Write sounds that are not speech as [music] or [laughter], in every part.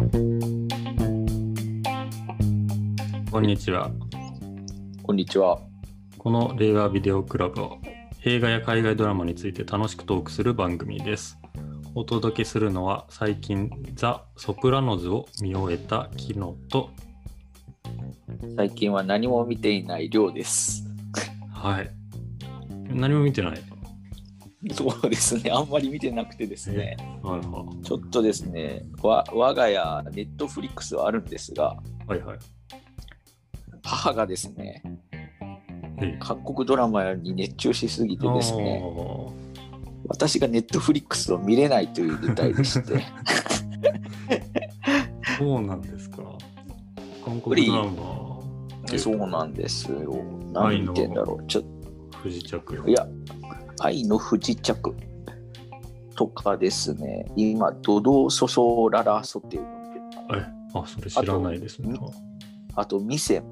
こんにちは。こんにちは。この令和ビデオクラブは映画や海外ドラマについて楽しくトークする番組です。お届けするのは最近ザ・ソプラノズを見終えたキノと、最近は何も見ていないりょうです。はい。何も見てない。[laughs] そうですね。あんまり見てなくてですね。はいはちょっとですね、わ我が家、ネットフリックスはあるんですが、い。はいはい。母がですね、え韓国ドラマに熱中しすぎてですね、あ私がネットフリックスを見れないという事態でして、ー [laughs] そうなんですか。韓国ドラマ、そうなんですよ。何言ってんだろう。ちょ不時着よい。や、愛の不時着とかですね、今、ドドソソララソっていうのえ、あ、それ知らないですね。あと、店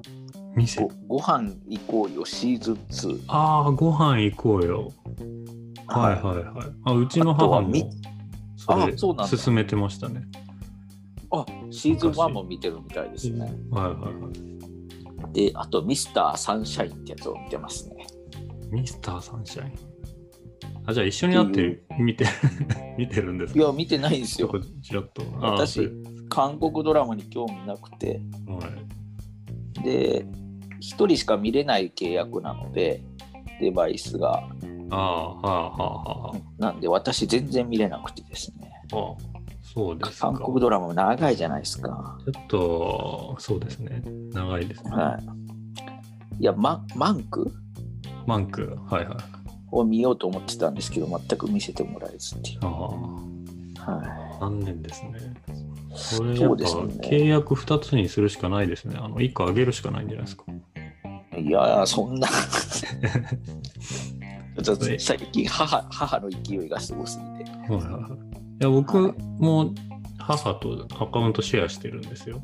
店ご。ご飯行こうよシーズン2。ああ、ご飯行こうよ。はいはいはい。あうちの母もそれあそうなんだ進めてましたね。あ、シーズン1も見てるみたいですね。はいはいはい。で、あと、ミスターサンシャインってやつを見てますね。ミスターサンシャイン。あ、じゃあ一緒になって見て、[laughs] 見てるんですか？いや、見てないんですよ。ちらっと。私韓国ドラマに興味なくて、はい。で、一人しか見れない契約なので、デバイスが。ああ、はあはあはなんで、私全然見れなくてですね。あ。あそうですか。韓国ドラマも長いじゃないですか。ちょっと、そうですね。長いですね。はい。いや、ママンク？マンク、はいはい。を見ようと思ってたんですけど、全く見せてもらえずっていう。ああ。は残念ですね。それやっぱそうですね契約2つにするしかないですね。あの1個上げるしかないんじゃないですか。い。いや、そんな。[laughs] 最近母、母の勢いがすごすぎて。はいはいはい。いや、僕も母とアカウントシェアしてるんですよ。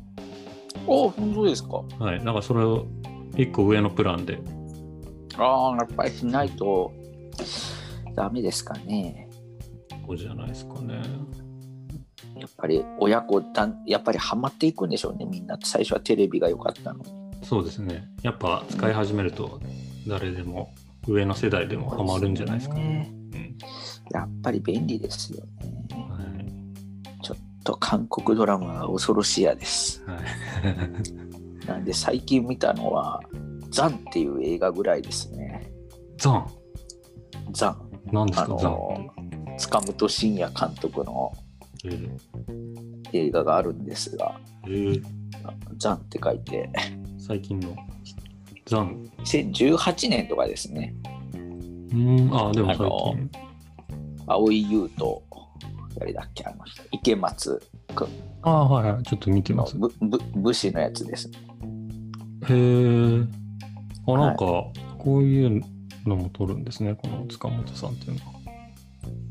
お本当ですか？はい。だからそれを1個上のプランで。ああ、やっぱりしないとダメですかね。そうじゃないですかね。やっぱり親子だん、やっぱりハマっていくんでしょうね、みんな。最初はテレビが良かったのに。そうですね。やっぱ使い始めると誰でも上の世代でもハマるんじゃないですかね。うんやっぱり便利ですよね。はいちょっと韓国ドラマは恐ろしやです。はい。なんで最近見たのは、ザンっていう映画ぐらいですね。ザン？ザン。あ何ですか、ザンの、塚本慎也監督のえー映画があるんですが、えーザンって書いて、最近のザン。2018年とかですね。うん、あ、でも最近。蒼井優と、誰だっけ、あの人、池松君あはいはい。ちょっと見てのます。ぶぶ武士のやつです。へえ。あ、なんか、こういうのも撮るんですね、この塚本さんっていう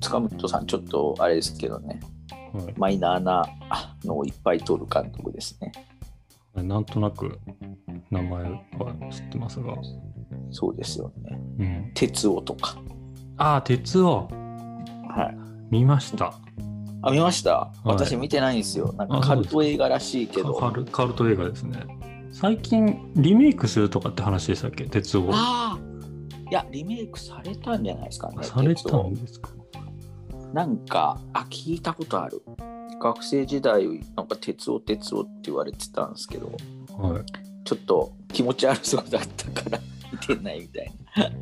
塚本さん、ちょっとあれですけどね、のは。はいマイナーなのをいっぱい撮る監督ですね。なんとなく名前は知ってますが。そうですよね。うん。鉄夫とか。あ、鉄をはい。見ました。あ、見ました、私見てないんですよ。なんかカルト映画らしいけど。カルカルト映画ですね。最近リメイクするとかって話でしたっけ？鉄を。ああいや、リメイクされたんじゃないですかね。されたんですか？なんか、あ、聞いたことある。学生時代、なんか鉄夫鉄夫って言われてたんですけど、はい。ちょっと気持ち悪そうだったから [laughs] 見てないみたい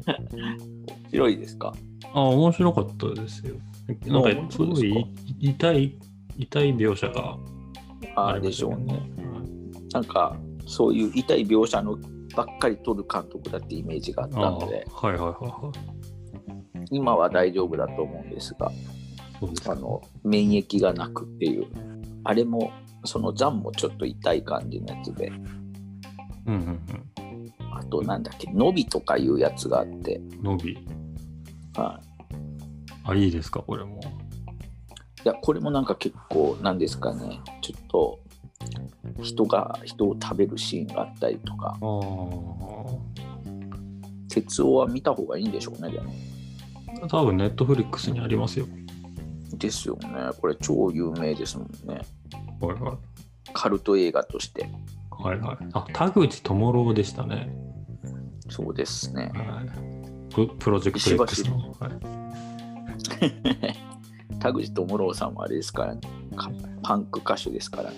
な。面白いですか？あ、面白かったですよ。なんあか？すごい痛い、痛い描写があありまあですしょうね。なんか、そういう痛い描写のばっかり撮る監督だってイメージがあったあので、はいはいはいはい。今は大丈夫だと思うんですが、あの免疫がなくっていう、あれも、その残もちょっと痛い感じのやつで、うんうんあとなんだっけ、伸びとかいうやつがあって、うん。伸び。はい、あ、いいですか、これも。いや、これもなんか結構、なんですかね、ちょっと、人が人を食べるシーンがあったりとか。鉄夫は見た方がいいんでしょうね、でも。多分ネットフリックスにありますよ。ですよね。これ超有名ですもんね。はいはい。カルト映画として。はいはい。あ、田口智郎でしたね。そうですね。はい。ププロジェクト X の。はい、[laughs] 田口智郎さんもあれですからね。かパンク歌手ですからね。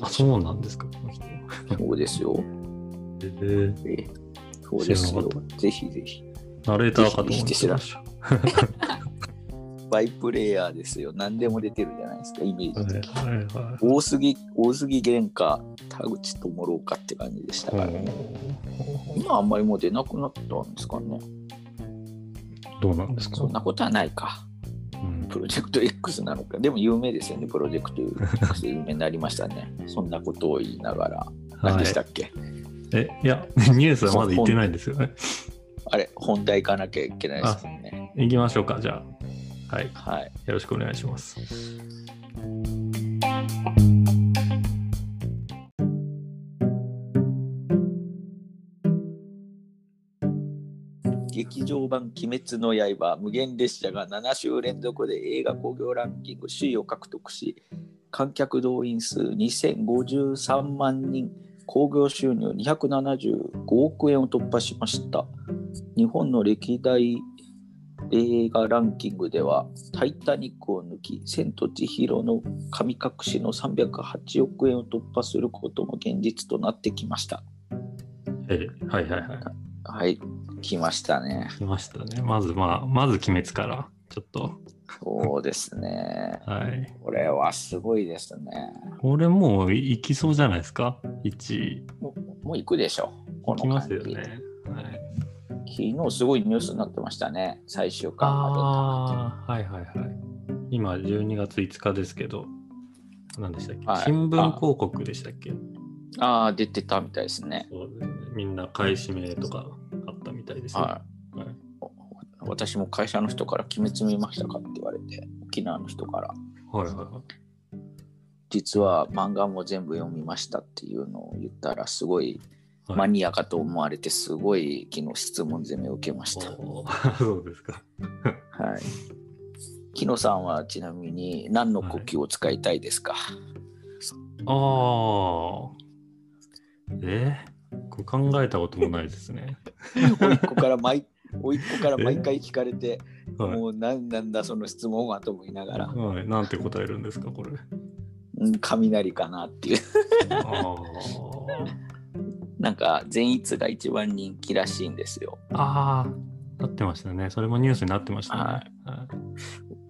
あ、そうなんですか、この人。そうですよ。えー、ええそうですよ。ぜひぜひ。ナレーターかと思ってました。バイプレイヤーですよ。何でも出てるじゃないですか、イメージ的に。はいはいはい。大杉、大杉玄か、田口智郎かって感じでしたからね。今あんまりもう出なくなったんですかね。どうなんですか？そんなことはないか。うんプロジェクト X なのか。でも有名ですよね、プロジェクト X で有名になりましたね。そんなことを言いながら。何でしたっけ、え、いや、[laughs] ニュースはまだ言ってないんですよね。あれ、本題行かなきゃいけないですもんね。行きましょうか、じゃあ。はい。はい。よろしくお願いします。劇場版「鬼滅の刃」無限列車が7週連続で映画興行ランキング首位を獲得し観客動員数2053万人興行収入275億円を突破しました。日本の歴代映画ランキングでは「タイタニック」を抜き「千と千尋の神隠し」の308億円を突破することも現実となってきました。えはいはいはい。はい来ましたね来ましたね。まず、まあ、まず鬼滅から、ちょっと。そうですね。はい。これはすごいですね。これもう行きそうじゃないですか ?1 位。もうもう行くでしょ。こ行きますよね。はい、昨日すごいニュースになってましたね。最終巻まああ、はいはいはい。今、12月5日ですけど、何でしたっけ、はい新聞広告でしたっけ？で。ああ、出てたみたいですね。そうですね。みんな買い占めとかですよ。はい。はい私も会社の人から鬼滅見ましたか？って言われて、沖縄の人から、はいはいはい。実は漫画も全部読みましたっていうのを言ったら、すごいはいマニアかと思われて、すごい昨日質問攻めを受けました。[laughs] そうですか。はい。木野さんはちなみに何の呼吸を使いたいですか、ああ。え考えたこともないですね。[laughs] 甥っ子から毎甥っ子から毎回聞かれて、はい。もう何なんだその質問はと思いながら、はい、なんて答えるんですか、これ。うん、雷かなっていう。あ [laughs] なんか善逸が一番人気らしいんですよ。あ。ああ、なってましたね。それもニュースになってましたね。はいはい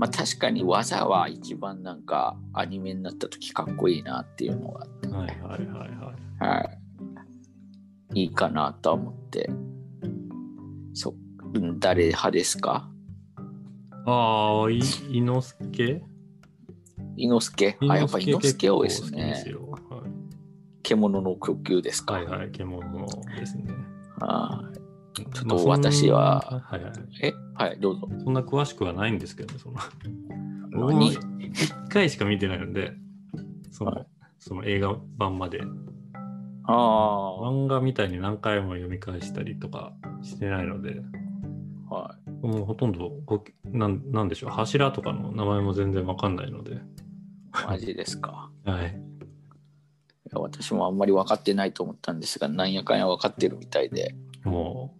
まあ確かに技は一番なんかアニメになった時かっこいいなっていうのがはいはいはいはい。はい。いいかなとは思って。そうん誰派ですか？ああ、い伊之助？伊之助？あ、やっぱ伊之助多いですね。よはい獣の呼吸ですか？はいはい、獣ですね。はいちょっと私ははいはい。え？はい、どうぞ。そんな詳しくはないんですけどね、その。[laughs] 何？一回しか見てないので、その,、はいその映画版まで。あ漫画みたいに何回も読み返したりとかしてないので、あ、はもうほとんどごなんなんでしょう、柱とかの名前も全然わかんないので、い。マジですか。はい。いや私もあんまり分かってないと思ったんですが、なんやかんや分かってるみたいで、も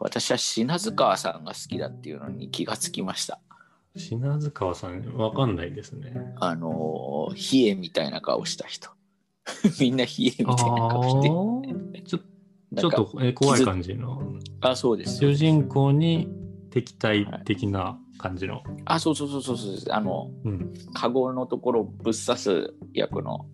私は品津川さんが好きだっていうのに気がつきました。う、品津川さん、わかんないですね。あのー、冷えみたいな顔した人。[laughs] みんな冷えみあたいな顔して。ーちょちょっとえ怖い感じの。あ、そうですよ主。人公に敵対的な感じの。あ、そうそうそうそうそう。あの、うん。カゴのところをぶっ刺す役の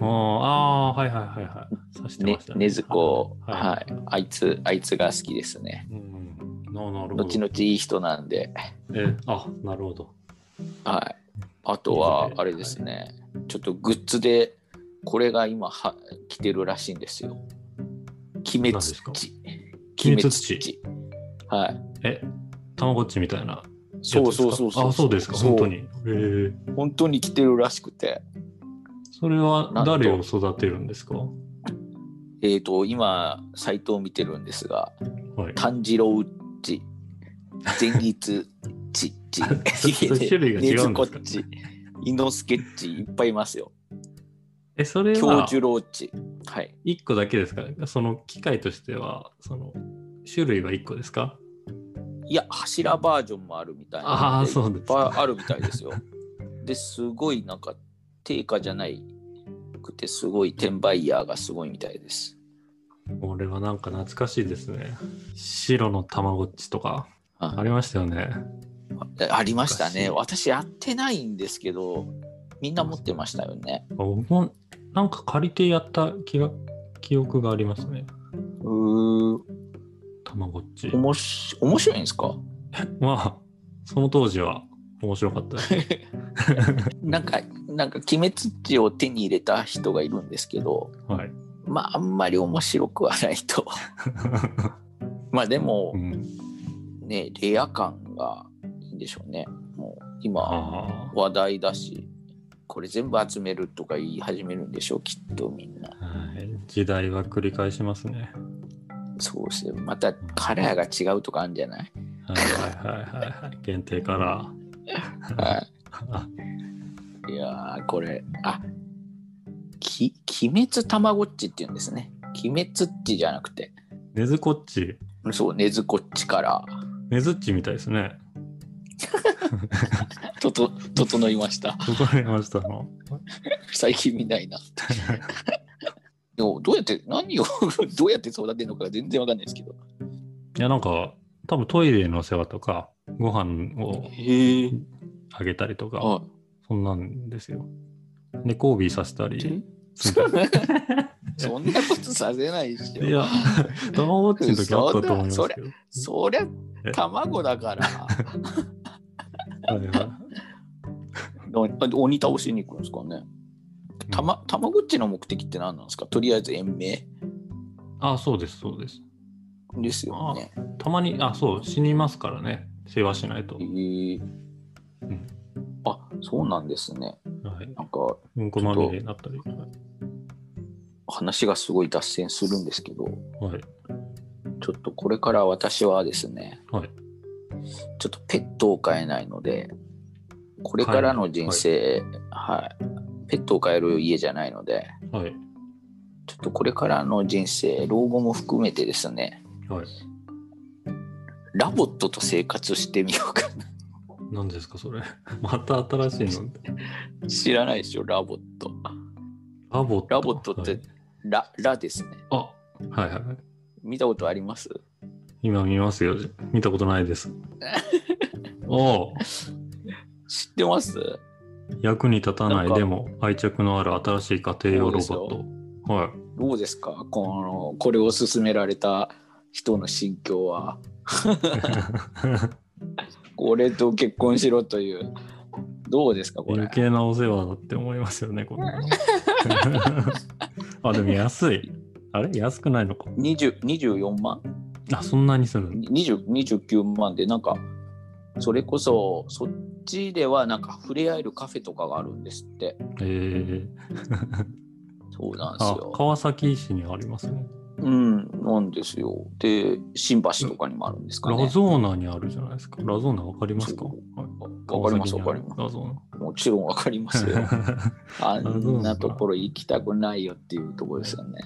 あーあー、はいはいはいはい。刺してねましたね。ねずこ、はいはい、あいつ、あいつが好きですね。うん。ななるほど。後々いい人なんで。え、あ、なるほど。はい。あとはいい、あれですね、ちょっとグッズで、これが今は来てるらしいんですよ。鬼滅土。鬼滅土はい。え、たまごっちみたいなそう。そうそうそう。あ、そうですか、本当に。へえ。本当に来てるらしくて、それは誰を育てるんですか？えっ、と、今、サイトを見てるんですが、はい。炭治郎地、前日地、[laughs] 地、種類が違うんですかね？[laughs] ずこっち。イノスケッチいっぱいいますよ。え、それ教は授ローチ。はい。1個だけですか？その機械としては、その種類は1個ですか？いや、柱バージョンもあるみたいなのああ、そうですいっぱいか。あるみたいですよ。[laughs] で、すごいなんか定価じゃないくて、すごい転売ヤーがすごいみたいです。これはなんか懐かしいですね。白のたまごっちとかあありましたよね。ありましたね。昔私やってないんですけど、みんな持ってましたよね。僕もなんか借りてやった気が記憶がありますね。うーたまごっち。おもし面白いんですか？まあ、その当時は面白かった。[laughs] なんか、なんか、鬼滅っちを手に入れた人がいるんですけど、はい。まあ、あんまり面白くはないと。[laughs] まあ、でもう、ん、ね、レア感がいいんでしょうね。もう、今、あ話題だし、これ全部集めるとか言い始めるんでしょう、きっとみんな。あ、はい。時代は繰り返しますね。そうですね。またカラーが違うとかあるんじゃない？はいはいはいはいはい。限定カラー。はい。いやー、これ、あ、き、鬼滅たまごっちって言うんですね。鬼滅っちじゃなくて、ねずこっち？そう、ねずこっちから、ねずっちみたいですね。[laughs] とと、整いました。どこにいましたの？[laughs] 最近みたいな。[laughs] でも、どうやって、何を、[laughs] どうやって育てるのか全然わかんないですけど。いや、なんか、多分トイレの世話とか、ご飯を。あげたりとか、あ、そんなんですよ。で、交尾させたり。そんなことさせないでしょ。いや、たまごっちの時あったと思いますけど。そりゃえ？卵だから鬼倒しに行くんですかねたまたまごっちの目的って何なんですか？とりあえず延命？あ、そうです、そうです。ですよね。たまに、あ、そう、死にますからね。世話しないとえ。ーうんあそうなんですね。はい。なんかうんこまみれになったり。話がすごい脱線するんですけどはい。ちょっとこれから私はですね、はいちょっとペットを飼えないのでこれからの人生、はいペットを飼える家じゃないのではい。ちょっとこれからの人生老後も含めてですねはい。ラボットと生活してみようか何ですか、それ？[laughs] また新しいの？な知らないでしょ？ラボットラボット？ラボットってはいララですねあ、はいはい。見たことあります？今見ますよ。見たことないです。[laughs] おお、知ってます？役に立たないでも愛着のある新しい家庭用ロボット。はい。どうですか？このこれを勧められた人の心境は。これと結婚しろという。どうですか？これ。余計なお世話だって思いますよね、こんなの。[laughs] あ、でも安い。あれ？安くないのか。20 24万？あ、そんなにするの？20 29万でなんかそれこそそっちではなんか触れ合えるカフェとかがあるんですって。え。ー、そうなんですあ、よ川崎市にありますね。うんなんですよ。で新橋とかにもあるんですかね。ラゾーナにあるじゃないですか。ラゾーナわかりますか？わかりますわかります。ラゾもちろんわかりますよ。[laughs] あんなところ行きたくないよっていうところですよね。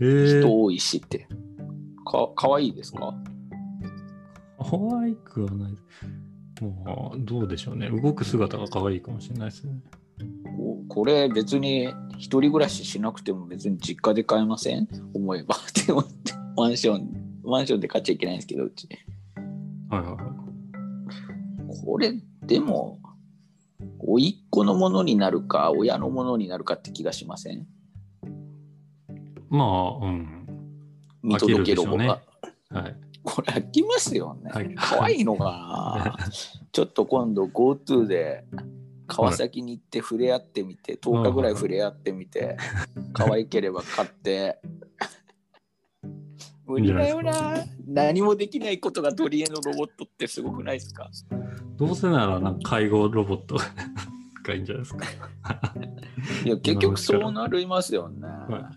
えー、人多いしって。か、かわいいですか？可愛くはない。もう、どうでしょうね。動く姿が可愛いかもしれないですね。ここれ別に一人暮らししなくても別に実家で買えません？思えば。でもマンション、マンションで買っちゃいけないんですけど、うち。はいはいはい。これ、でも、甥っ子のものになるか、親のものになるかって気がしません？まあ、うん。見届けるでしが。はい。これ飽きますよね。はい可愛いのかな。[laughs] ちょっと今度 GoTo で川崎に行って触れ合ってみて、10日ぐらい触れ合ってみて、可愛ければ買って。[laughs] 無理だよな。何もできないことが取り柄のロボットってすごくないですか？どうせなら、なんか介護ロボット [laughs] がいいんじゃないですか。いや、結局そうなりますよね。は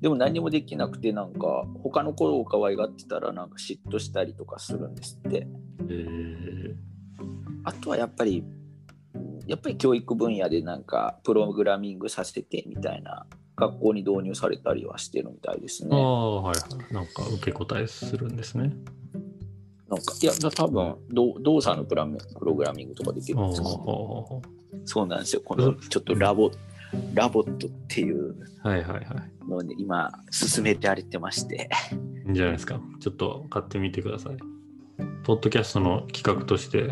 でも何もできなくて、なんか他の子を可愛がってたら、なんか嫉妬したりとかするんですって。えー、あとはやっぱりやっぱり教育分野でなんかプログラミングさせてみたいな学校に導入されたりはしてるみたいですあね。あ、はいはい。なんか受け答えするんですね。なんかいやだ多分どう動作のプラムプログラミングとかできるああんですか、はそうなんですよ。このちょっとラボラボットっていう。のをね今進めてられてまして。いいんじゃないですか。ちょっと買ってみてください。ポッドキャストの企画として、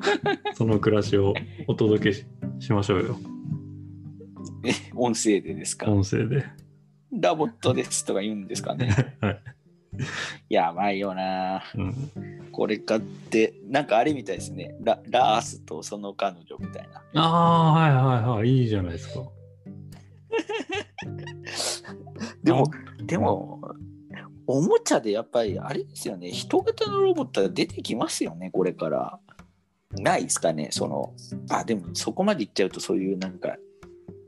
[laughs] その暮らしをお届けししましょうよ。え音声でですか？音声で。ラボットですとか言うんですかね。[laughs] はい。[laughs] やばいよな。うん、これ買って、なんかあれみたいですね。ララースとその彼女みたいな。ああ、はいはいはい。いいじゃないですか。[laughs] でも、でも、おもちゃでやっぱりあれですよね。人型のロボットが出てきますよね、これから。ないですかね、その、あ、でもそこまでいっちゃうとそういうなんか、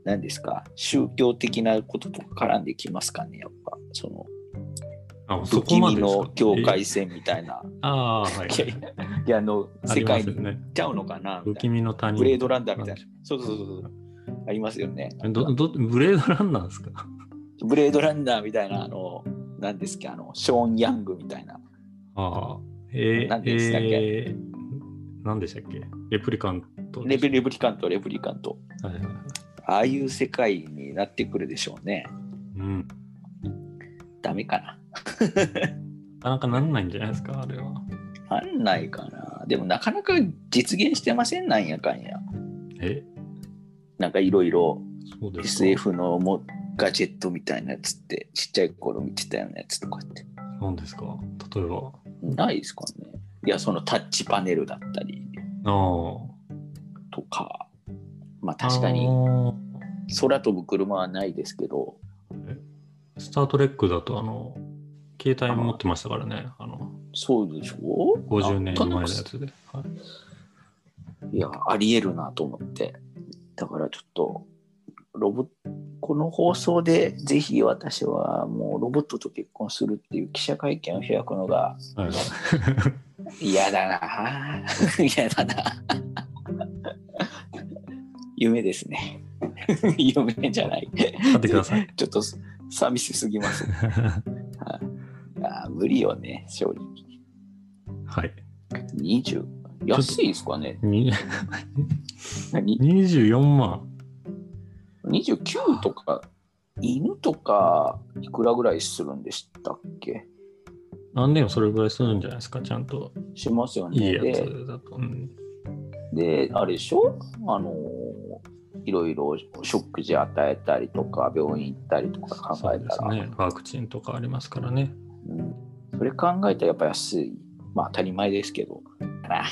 何ですか、宗教的なこととか絡んできますかね、やっぱ。その、あ、そこまでの境界線みたいな。ああ、はい、はいいやあの、あ世界に行っ。ちゃうのかな、み不気。味の谷。ブレードランダーみたいな。そうそうそう。ありますよね。どどブレードランナーですか？[laughs] ブレードランナーみたいな、あの、何ですか、あの、ショーン・ヤングみたいな。ああ。えー、何でしたっけ？えー何でしたっけ？レプリカントレプリカント、レプリカント。はいはいはい。ああいう世界になってくるでしょうね。うん。ダメかな。なかなかなんないんじゃないですか、あれは。なんないかな。でもなかなか実現してませんなんやかんや。え？なんかいろいろ。SF のもガジェットみたいなやつってちっちゃい頃見てたようなやつとかって何ですか？例えば。ないですかね。いや、そのタッチパネルだったりああ。とか。まあ確かに空飛ぶ車はないですけど、スター・トレックだと、あの、携帯持ってましたからね。あの、そうでしょ？50年前のやあつで。はいいや、ありえるなと思って。だからちょっと、ロボこの放送でぜひ私はもうロボットと結婚するっていう記者会見を開くのがはい。嫌だな [laughs] 嫌だな [laughs] 夢ですね。[laughs] 夢じゃない。買ってください。ちょっと寂しすぎます。[laughs] あ無理よね、正直。はい。20。安いですかねに何？24万。29とか、犬とか、いくらぐらいするんでしたっけ？何でもそれぐらいするんじゃないですか、ちゃんと。しますよね。いいやでつだと。うんで、あれでしょ？あのいろいろ食事与えたりとか、病院行ったりとか考えたら、ですね。ワクチンとかありますからね。うん、それ考えたらやっぱ安い。まあ当たり前ですけど、あ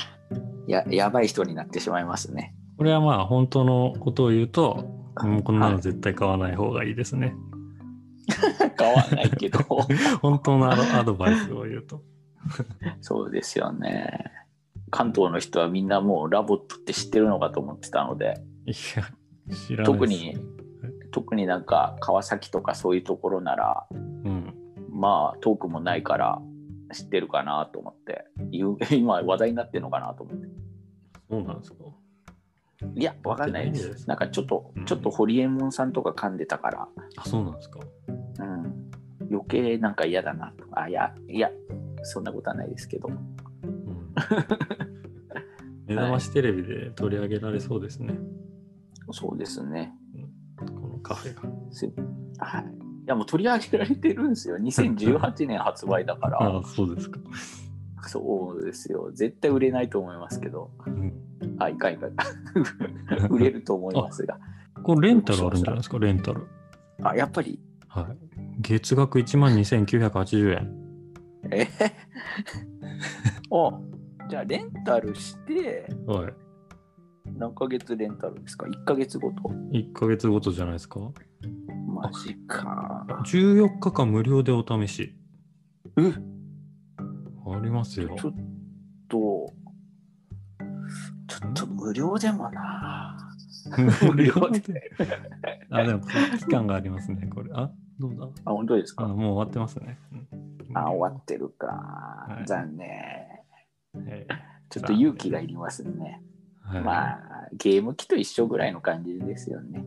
ややばい人になってしまいますね。これはまあ、本当のことを言うと、もうこんなの絶対買わない方がいいですね。[laughs] 買わないけど、[laughs] 本当のアドバイスを言うと。そうですよね。関東の人はみんなもうラボットって知ってるのかと思ってたので、いや。特に、特になんか川崎とかそういうところなら、うん。まあ遠くもないから知ってるかなと思って、[laughs] 今話題になってるのかなと思って。そうなんですか？いや、わかんないですす。なんかちょっとうん、ちょっとホリエモンさんとか噛んでたから、あ、そうなんですか？うん、余計なんか嫌だなと。あ、いや、いや、そんなことはないですけど。うん、[laughs] 目覚ましテレビで取り上げられそうですね。そうですね。このカフェが。すはい。いや、もう取り上げられてるんですよ。2018年発売だかあら。[laughs] あ、そうですか。そうですよ。絶対売れないと思いますけど。うんあ、いかんいかん。[laughs] 売れると思いますが。これレンタルあるんじゃないですか、レンタル。あ、やっぱり、はい。月額1万2980円。えおじゃあ、レンタルして、はい。何ヶ月レンタルですか ?1 ヶ月ごと？1ヶ月ごとじゃないですか？マジか。14日間無料でお試し。え？ありますよ。ちょっと、ちょっと無料でもな。無料で。あ、でも期間がありますね、これ。あ、どうだ？あ、本当ですあ、かもう終わってますね。うんあ、終わってるか。はい残念。えちょっと勇気がいりますね。ーはいまあ、ゲーム機と一緒ぐらいの感じですよね。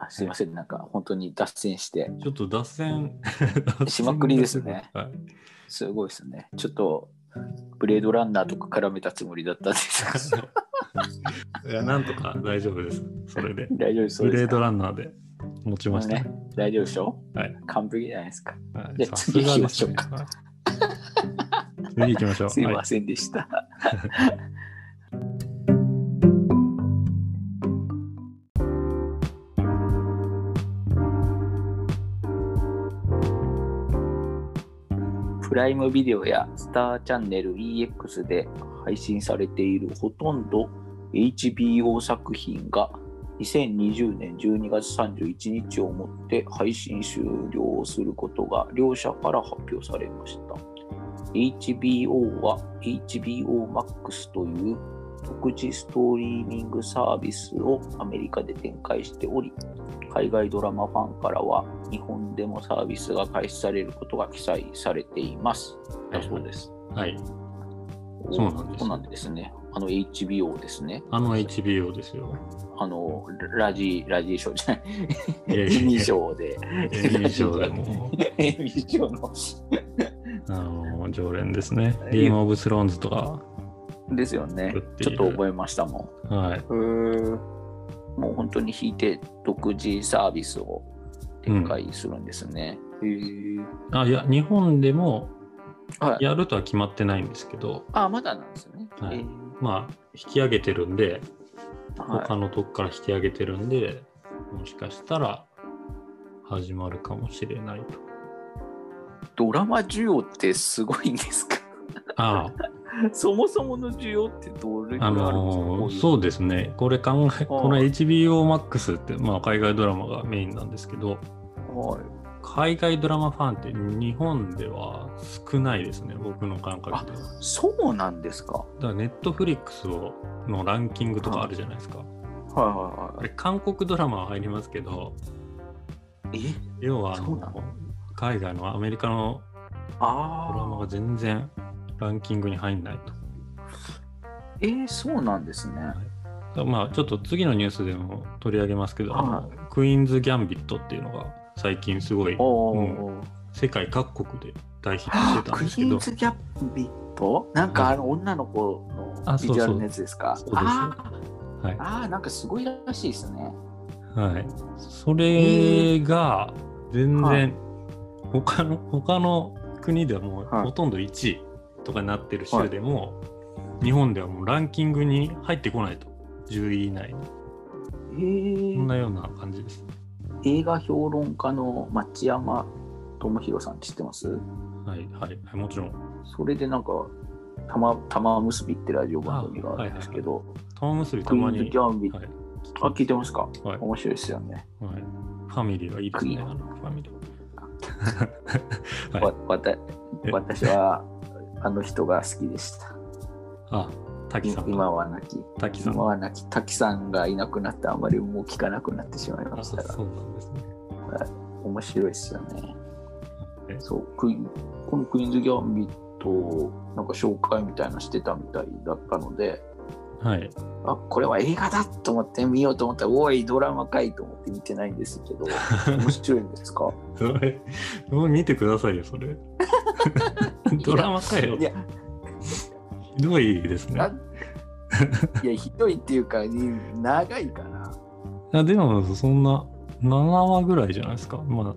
あすいません、なんか本当に脱線して、ちょっと脱線 [laughs] しまくりですね。はい、すごいですね。ちょっと、ブレードランナーとか絡めたつもりだったんですけど、いや、なんとか大丈夫です。それで。大丈夫そうブレードランナーで持ちました。ね、大丈夫でしょ？はい。完璧じゃないですか。はいでさすがですね次行きましょうかはい次行きましょう。[laughs] すいまはいせんでした。プライムビデオやスターチャンネル EX で配信されているほとんど HBO 作品が2020年12月31日をもって配信終了することが両社から発表されました。HBO は HBO Max という独自ストーリーミングサービスをアメリカで展開しており、海外ドラマファンからは日本でもサービスが開始されることが記載されています。だそうです。はい。そうなんですそうなんですね。あの HBO ですね。あの HBO ですよ。あのラジラジーショーじゃない。エミー賞で。エミー賞でも、[laughs] エミー賞の。あの、常連ですね。ゲームオブスローンズとか。ですよねちょっと覚えましたもん。はい。もう本当に引いて独自サービスを展開するんですね。へーあ、いや、日本でもはい、やるとは決まってないんですけど、あ、まだなんですね。はいまあ、引き上げてるんで、はい他のとこから引き上げてるんで、もしかしたら始まるかもしれないと。ドラマ需要ってすごいんですか？あそもそもの需要ってどれらいああるんですか、のーそうですね。これ考え、この HBO Max って、まあ、海外ドラマがメインなんですけど、はい、海外ドラマファンって日本では少ないですね、僕の感覚では。そうなんですか。だからネットフリックスのランキングとかあるじゃないですか。はいはいはい。あれ韓国ドラマは入りますけど、え？要はあの海外のアメリカのドラマああ。が全然ランキングに入んないと。えー、そうなんですね。だからまあちょっと次のニュースでも取り上げますけど、あのはクイーンズ・ギャンビットっていうのが最近すごいおー。うん世界各国で大ヒットしてたんクイですけど。ーン、ズ・ギャンビット？なんかあの女の子のあビジュアルのやつですか？そうそうそうです。あはい。ーあー、なんかすごいらしいですね。はい、それが全は然他の他の国ではもうはい。ほとんど1位とかになってる州でも、日本ではもうランキングに入ってこないと。10位以内に。えそんなような感じです。映画評論家の町山智博さんって知ってます？はいはいはいもちろん。それでなんか、玉玉結びってラジオ番組があるんですけど、玉結びたクイーンズ・まに、はい。あ、聞いてますか？はい。面白いですよね。はい、ファミリーがいいですね。ファミリー。[laughs] はい。わわたえ。私はあの人が好きでした。あ滝さん今は亡き。滝さん今は亡き滝さんがいなくなってあまりもう聞かなくなってしまいあましたがそうなんですね。面白いですよねえ？そうクイこのクイーンズ・ギャンビットをなんか紹介みたいなのしてたみたいだったのではい。あこれは映画だと思って見ようと思ったらおいドラマかいと思って見てないんですけど [laughs] 面白いんですか？それ見てくださいよ、それ。[laughs] [laughs] [laughs] ドラマかよい。やひどいですなね。いやひどいっていうか長いかな。いやでも、そんな7話ぐらいじゃないですか。ま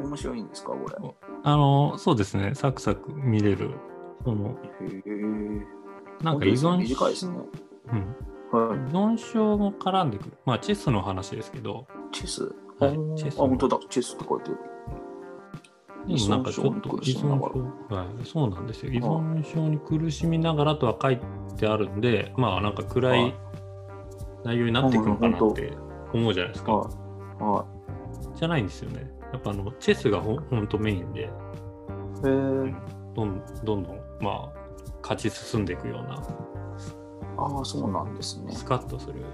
面白いんですかこれ。あ、あの、そうですね、サクサク見れる。その。なんか依存短いですね。うん、はい。依存症も絡んでくる。まあ、チェスの話ですけど、チェス？はいチェスあ、本当だ。チェスって書いてる。なんかちょっと依存症に苦しみながら症、はい、そうなんですよ。依存症に苦しみながらとは書いてあるんで、まあなんか暗はいい内容になっていくのかなって思うじゃないですか。はい。はじゃないんですよね。やっぱあのチェスがほんほんとメインで、い。へえ。どんどんどんまあ勝ち進んでいくようなああ、そうなんですね。スカッとする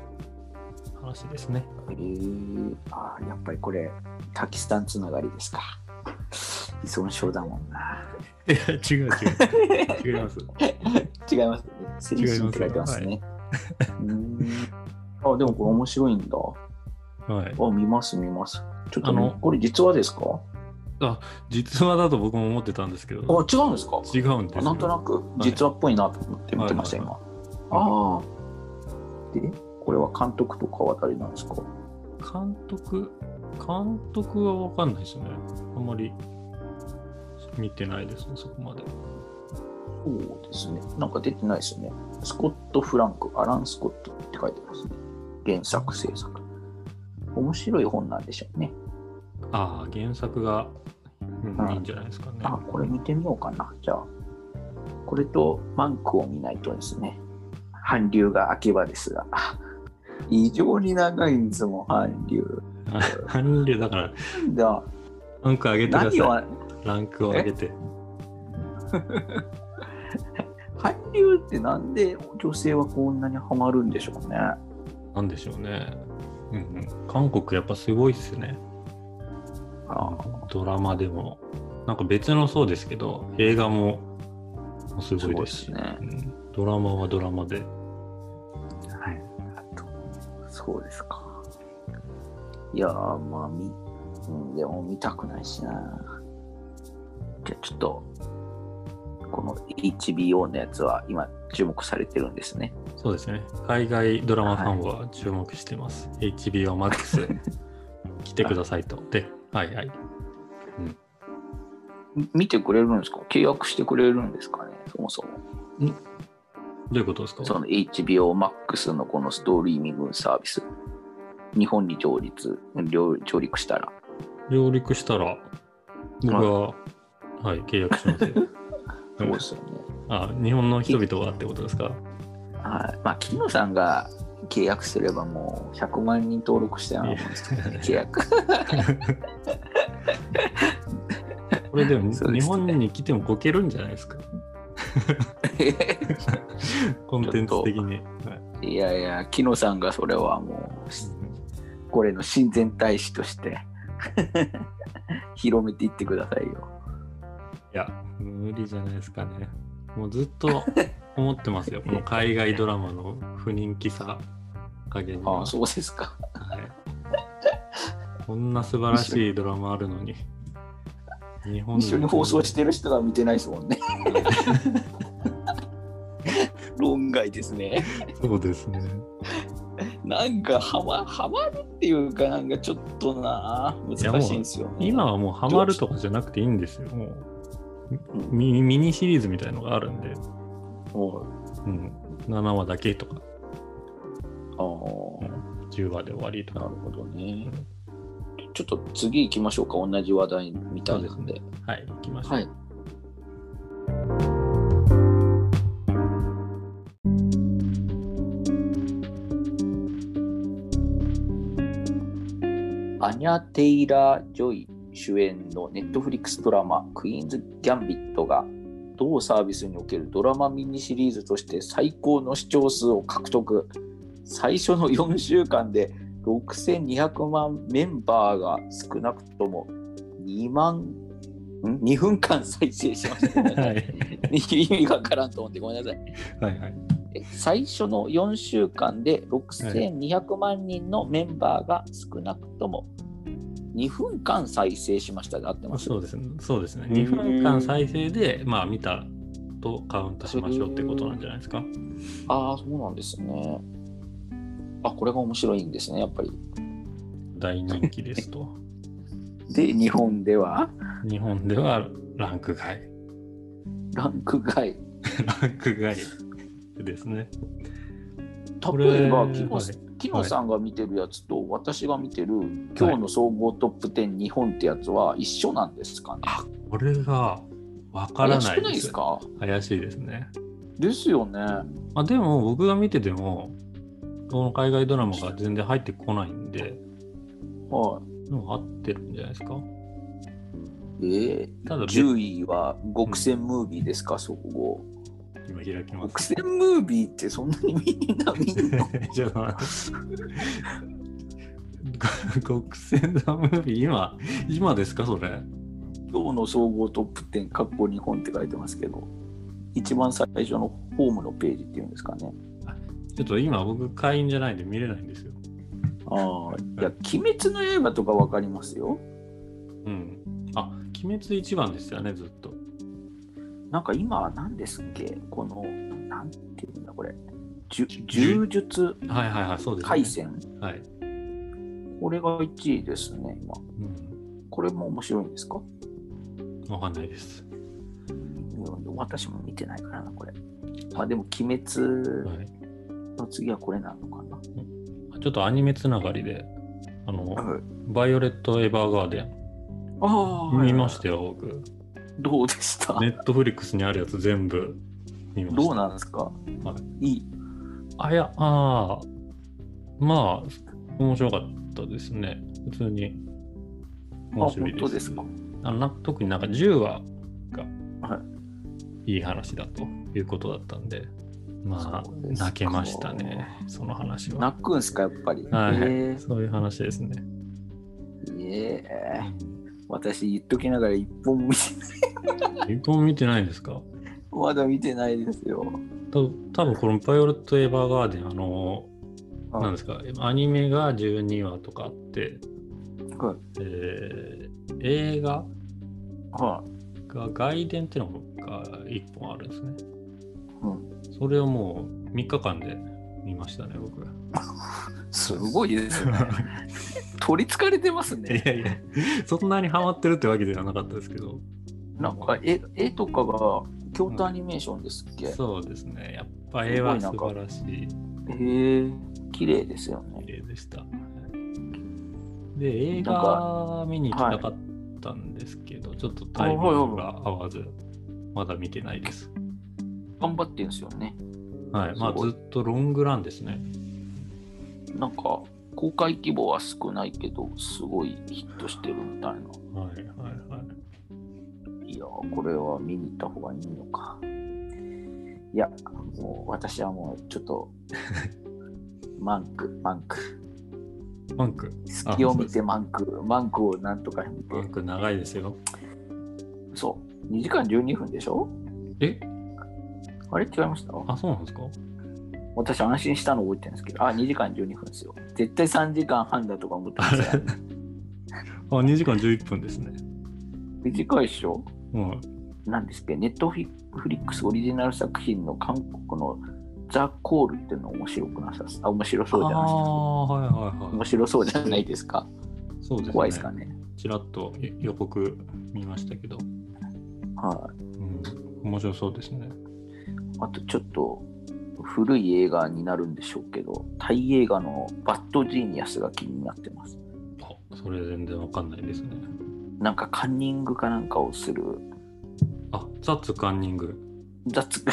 話ですね。へえ。ああ、やっぱりこれ、タキスタンつながりですか。依存症だもんな。いや違う違う [laughs] 違います。違いますね。精神って書いてますね。うんあ、でもこれ面白いんだ。はい。あ、見ます見ます。ちょっとあのね、これ実話ですか？実話だと僕も思ってたんですけあ、ど、違うんですか？違うんですよ。なんとなく実話っぽいなと思って見てました、はい今。ああ。で、これは監督とかは誰なんですか？監督、監督は分かんないですね。あんまり見てないですね、そこまで。そうですね。なんか出てないですよね。スコット・フランク、アラン・スコットって書いてますね。原作制作。面白い本なんでしょうね。ああ、原作が、うんうんいいんじゃないですかね。あ、これ見てみようかな。じゃあ、これとマンクを見ないとですね。韓流が秋葉ですが。あ [laughs] 異常に長いんですもん、韓流。韓流だから、なんだ、ランク上げてくださ、い。ランクを上げて。韓流 [laughs] ってなんで女性はこんなにハマるんでしょうね？なんでしょうね。うんうん、韓国やっぱすごいっすね。あドラマでも。なんか別のそうですけど、映画もすごいですしすねうんドラマはドラマで。はい。そうですか。いやー、まあ、み、うん、でも見たくないしな。じゃあちょっと、この HBO のやつは今注目されてるんですね。そうですね。海外ドラマファンは注目してます。HBO [laughs] Max 来てくださいと。で、はいはい。み見てくれるんですか？契約してくれるんですかね？そもそも。どういうことですか？その HBO Max のこのストリーミングサービス。日本に上陸、上上陸したら。上陸したら、僕は、はい、契約しますよ。[laughs] そうですよね。あ、日本の人々はってことですか？はい。まあ、木野さんが契約すればもう100万人登録してなもんですけどね、契約。[laughs] これでも日本に来てもこけるんじゃないですか？[laughs] コンテンツ的に。はいいやいや、木野さんがそれはもう、これの親善大使として [laughs] 広めていってくださいよ。いや、無理じゃないですかね。もうずっと [laughs] 思ってますよ。この海外ドラマの不人気さ加減にはああ、そうですか。はいこんな素晴らしいドラマあるのに。日本一緒に放送してる人が見てないですもんね。[laughs] 論外ですね。そうですね。なんかハマ、ハマるっていうか、なんかちょっとな、難しいんですよね。今はもうハマるとかじゃなくていいんですよ。もううんミミニシリーズみたいのがあるんで、もうん、7話だけとか、うああ。10話で終わりとか。なるほどね。ちょっと次行きましょうか。同じ話題みたいなんで。はい、行きましょう。はい。アニャ・テイラー・ジョイ主演のネットフリックスドラマ「クイーンズ・ギャンビット」が同サービスにおけるドラマミニシリーズとして最高の視聴数を獲得最初の4週間で6200万メンバーが少なくとも2万ん？2分間再生しました、ね。[laughs] はい。[laughs] 意味がわからんと思ってごめんなさい。はいはい。え最初の4週間で6200万人のメンバーが少なくとも2分間再生しましたで合ってます？そうですね。そうですね。うん2分間再生で、まあ見たとカウントしましょうってことなんじゃないですか。ああ、そうなんですね。あ、これが面白いんですね、やっぱり。大人気ですと。[laughs] で、日本では？日本ではランク外。ランク外。[laughs] ランク外ですね。こ例えば、れキノはいさんが見てるやつと私が見てる今日の総合トップ10日本ってやつは一緒なんですかね、これがわからないで。ないですすか？怪しいですね。ですよね。まあ、でも僕が見てても、この海外ドラマが全然入ってこないんで、はい。でも合ってるんじゃないですか？えー、ただ、10位は極戦ムービーですか、総合。今開きます。極戦ムービーってそんなにみんな見んの？[laughs] 国 [laughs] 戦ザムービー、今、今ですか、それ？今日の総合トップ10、かっこ日本って書いてますけど、一番最初のホームのページっていうんですかね。ちょっと今僕会員じゃないんで見れないんですよ。ああ、いや、鬼滅の刃とかわかりますよ。うん。あ、鬼滅一番ですよね、ずっと。なんか今は何ですっけ？この、なんていうんだこれ。柔術はいはいはい、そうです、ね。回戦？はい。これが1位ですね、今。うん。これも面白いんですか？わかんないです。うん私も見てないからな、これ。まあでも、鬼滅はい。の次はこれなのかな。ちょっとアニメつながりで、あの、バイオレット・エヴァーガーデン、ああ、見ましたよ、僕。[laughs] どうでした？ネットフリックスにあるやつ全部見ました。どうなんですか、、はい。いあ、いや、ああ、まあ、面白かったですね。普通に。あ、面白いです。本当ですか？あのな特になんか10話がはい。いい話だということだったんで、まあ泣けましたね、その話は。泣くんすか、やっぱり。はい、えそういう話ですね。ー、えー私言っときながら一本も見てない。一本見てないんですか？まだ見てないですよ。と多分このバイオレット・エヴァーガーデン、あの、あなんですか、アニメが12話とかあって、はいえー映画？はが外伝っていうのが1本あるんですね。い。うん。それをもう3日間で見ましたね、僕。すごいですね。[laughs] 取りつかれてますいね。やいや、そんなにハマってるってわけではなかったですけど、なんか絵絵とかが京都アニメーションですっけ、そうですね、やっぱ絵は素晴らしい、へえ綺麗ですよね。綺麗でした。で、映画見に行きたかったんですけど、ちょっとタイミングが合わず、まだ見てないです。頑張ってんですよね。はい、まあずっとロングランですね。なんか公開規模は少ないけど、すごいヒットしてるみたいな。はいはいはい。いやー、これは見に行った方がいいのか。いや、もう私はもうちょっと、[laughs] マンク、マンク。パンク、隙を見てマンク、マンクをなんとか見て。パンク長いですよ。そう、2時間12分でしょ？え？あれ？違いました？あ、そうなんですか？私安心したの覚えてるんですけど、あ、2時間12分ですよ。絶対3時間半だとか思ってますよ。[laughs] あ、2時間11分ですね。短いっしょ？うん。なんですっけ？ネットフリックスオリジナル作品の韓国のザ・コールっていうの面白くなさすあ面白そうじゃないですか。ああー、はいはいはい。面白そうじゃないですか。そうですね。怖いですかね。ちらっと予告見ましたけど、はい。うん、面白そうですね。あとちょっと古い映画になるんでしょうけど、タイ映画のバッドジーニアスが気になってます。あ、それ全然わかんないですね。なんかカンニングかなんかをする。あ、ザッツカンニング。雑。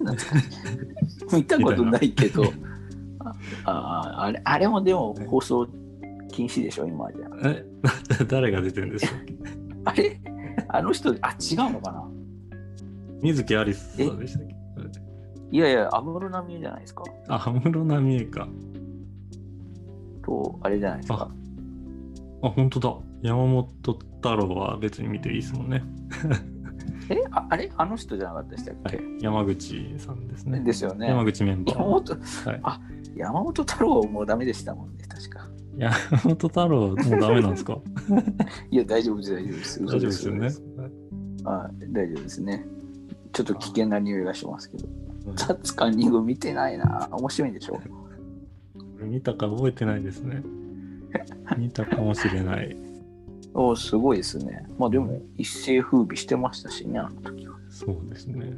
なんか見たことないけど、あああれあれもでも放送禁止でしょ、今じゃ。え、[laughs] 誰が出てるんですかあれ？あの人、あ、違うのかな？水木アリスさんでしたっけ？いやいや、安室奈美恵じゃないですか。あ、安室奈美恵か。と、あれじゃないですか。あ、本当だ。山本太郎は別に見ていいですもんね。[laughs] えああれ？あの人じゃなかったでしたっけ、はい。山口さんですね。ですよね。山口メンバー。山本、はいあ山本太郎もうダメでしたもんね、確か。山本太郎もうダメなんですか？[laughs] いや、大丈夫です、大丈夫です。大丈夫ですよね。はい、大丈夫ですね。ちょっと危険な匂いがしますけど。はいザッツカンニング見てないな。面白いんでしょ？これ見たか覚えてないですね。[laughs] 見たかもしれない。おすごいですね。まあでも、一世風靡してましたしね、あの時は。そうですね。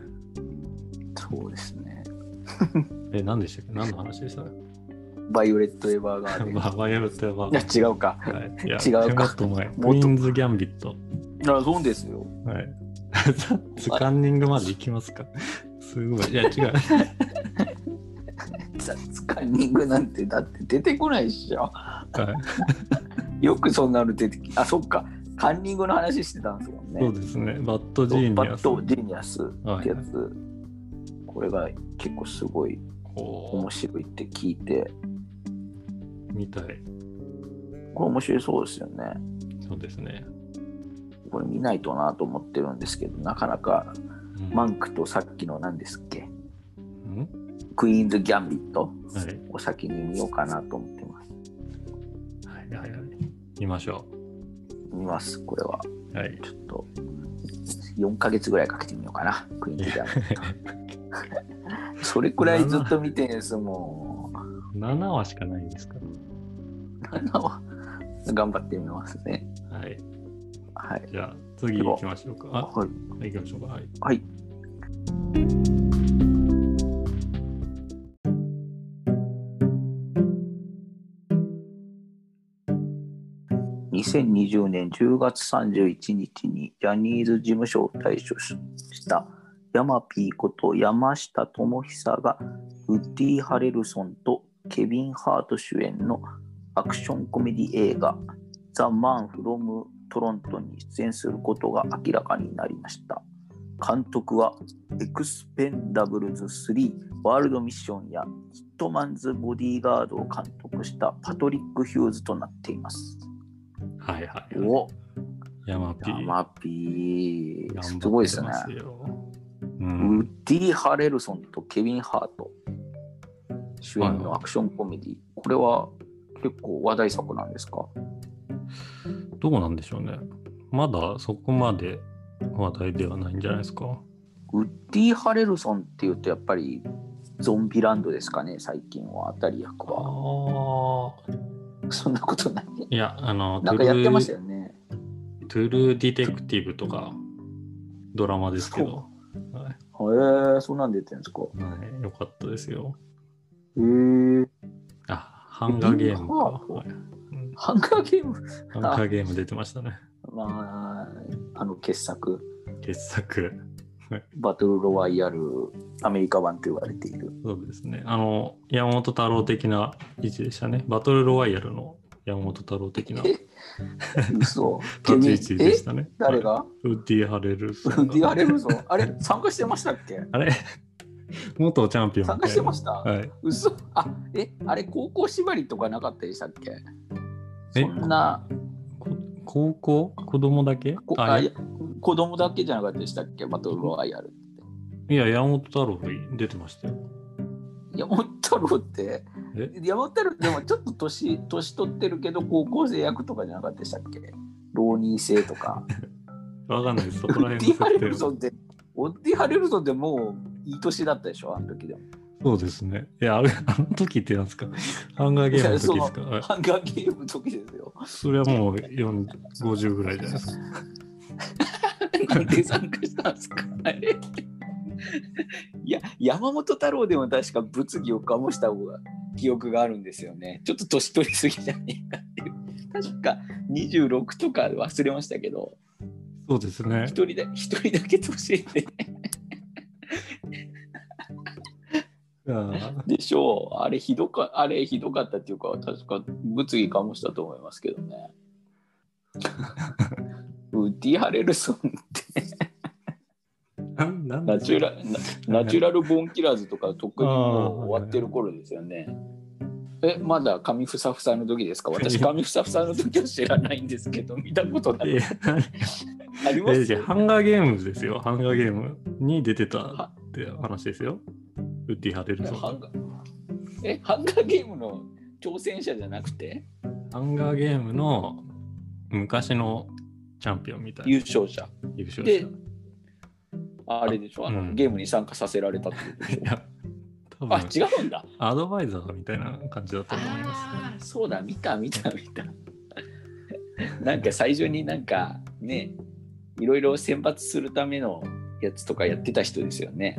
そうですね。[laughs] え、何でしたっけ？何の話でした？バイオレット・ [laughs] エヴァーガーデン。いババイオレットやば。や、違うか。はい、いや違うかもっと前。もっとクイーンズ・ギャンビット。あそうですよ。はい。ザッツカンニングまで行きますかすごい。いや、違う。ザッツカンニングなんて、だって出てこないっしょ。はい、[laughs] よくそんなの出てきあ、そっか。カンニングの話してたんですもんね。そうですね。バッドジーニアス。バッドジーニアスってやつ。はこれが結構すごいこ面白いって聞いて、う、みたい。これ面白そうですよね。そうですね。これ見ないとなと思ってるんですけど、なかなかうんマンクとさっきの何ですっけ？うん？クイーンズ・ギャンビットはい。を先に見ようかなと思ってます。はいはいはい。見ましょ見ます、これは。う。はい。ちょっと、4ヶ月ぐらいかけてみようかな、クイーンズ・ギャンビット。[laughs] それくらいずっと見てんです、も7話しかないんですかう。7は頑張ってみますね。はい。はい。じゃあ次行きましょうか。あ、はい。行きましょうか。はい。はい。2020年10月31日にジャニーズ事務所を退所したヤマピーこと山下智久がウッディ・ハレルソンとケビン・ハート主演のアクションコメディ映画「ザ・マン・フロム・トロント」に出演することが明らかになりました。監督はエクスペンダブルズ3ワールドミッションやヒットマンズ・ボディーガードを監督したパトリック・ヒューズとなっています。はいはい。おヤマピー。ヤマピー、すごいですね。うん。ウッディ・ハレルソンとケビン・ハート主演のアクションコメディ、これは結構話題作なんですか？どうなんでしょうね。まだそこまで話題ではないんじゃないですか。ウッディ・ハレルソンっていうとやっぱりゾンビランドですかね、最近は当たり役は。そんなことない。いや、あの、なんかやってましたよ。よね。トゥルーディテクティブとかドラマですけど。はいへえ、そんなん出てるんですか。はい、よかったですよ。へえ。あ、ハンガーゲームか。ハンガーゲーム、ハンガーゲーム出てましたね。まあ、あの傑作、傑作。バトルロワイヤル、アメリカ版と言われている。そうですね。あの、山本太郎的な位置でしたね。バトルロワイヤルの山本太郎的な嘘。[laughs] ち位置でしたね。誰が、はい。ウッディ・ハレルソンがウッディ・ハレルソン？あれ？参加してましたっけ？あれ？[laughs] 元チャンピオン参加してましした、はい。嘘。あえ？あれ高校縛りとかなかったでしたっけ？えそんな。こ高校？子供だけ？あい子供だけじゃなかったでしたっけ？バトルロワイヤルって。や、山本太郎出てましたよ。山本太郎って？え？山本太郎でもちょっと年 [laughs] 年取ってるけど高校生役とかじゃなかったでしたっけ？浪人生とか。[laughs] わかんないです。そウこらッディ・ハレルソンってウッディ・ハレルソンってもういい年だったでしょ？あの時でもそうですね。いや、あれあの時ってなんですか？ハンガーゲームの時ですか？はいハンガーゲームの時ですよそれはもう4 50ぐらいじゃないですか。なんで参加したんですか？あれいや、山本太郎でも確か物議を醸した方が記憶があるんですよね。ちょっと年取りすぎじゃねえかっていう。確か26とか忘れましたけど、そうですね。一人だ一人だけ年上であでしょう。あれひどか、あれひどかったっていうか、確か物議醸したと思いますけどね。ウッディ・ハレルソンってナチュラナナチュラル・ボーン・キラーズとかとっくにもう終わってる頃ですよね。え、まだ髪ふさふさの時ですか？私、髪ふさふさの時は知らないんですけど、見たことない。ありますハンガーゲームですよ。ハンガーゲームに出てたって話ですよ。ウッディ・ハレルソンがハンガえ、ハンガーゲームの挑戦者じゃなくて？ハンガーゲームの昔のチャンピオンみたいな優勝者。優勝で者。あれでしょ？あの、うんゲームに参加させられたってこと [laughs] いや、多あ、分違うんだ。アドバイザーみたいな感じだと思います、ああ、そうだ、見た、見た、見た。[laughs] なんか最初になんかね、いろいろ選抜するためのやつとかやってた人ですよね。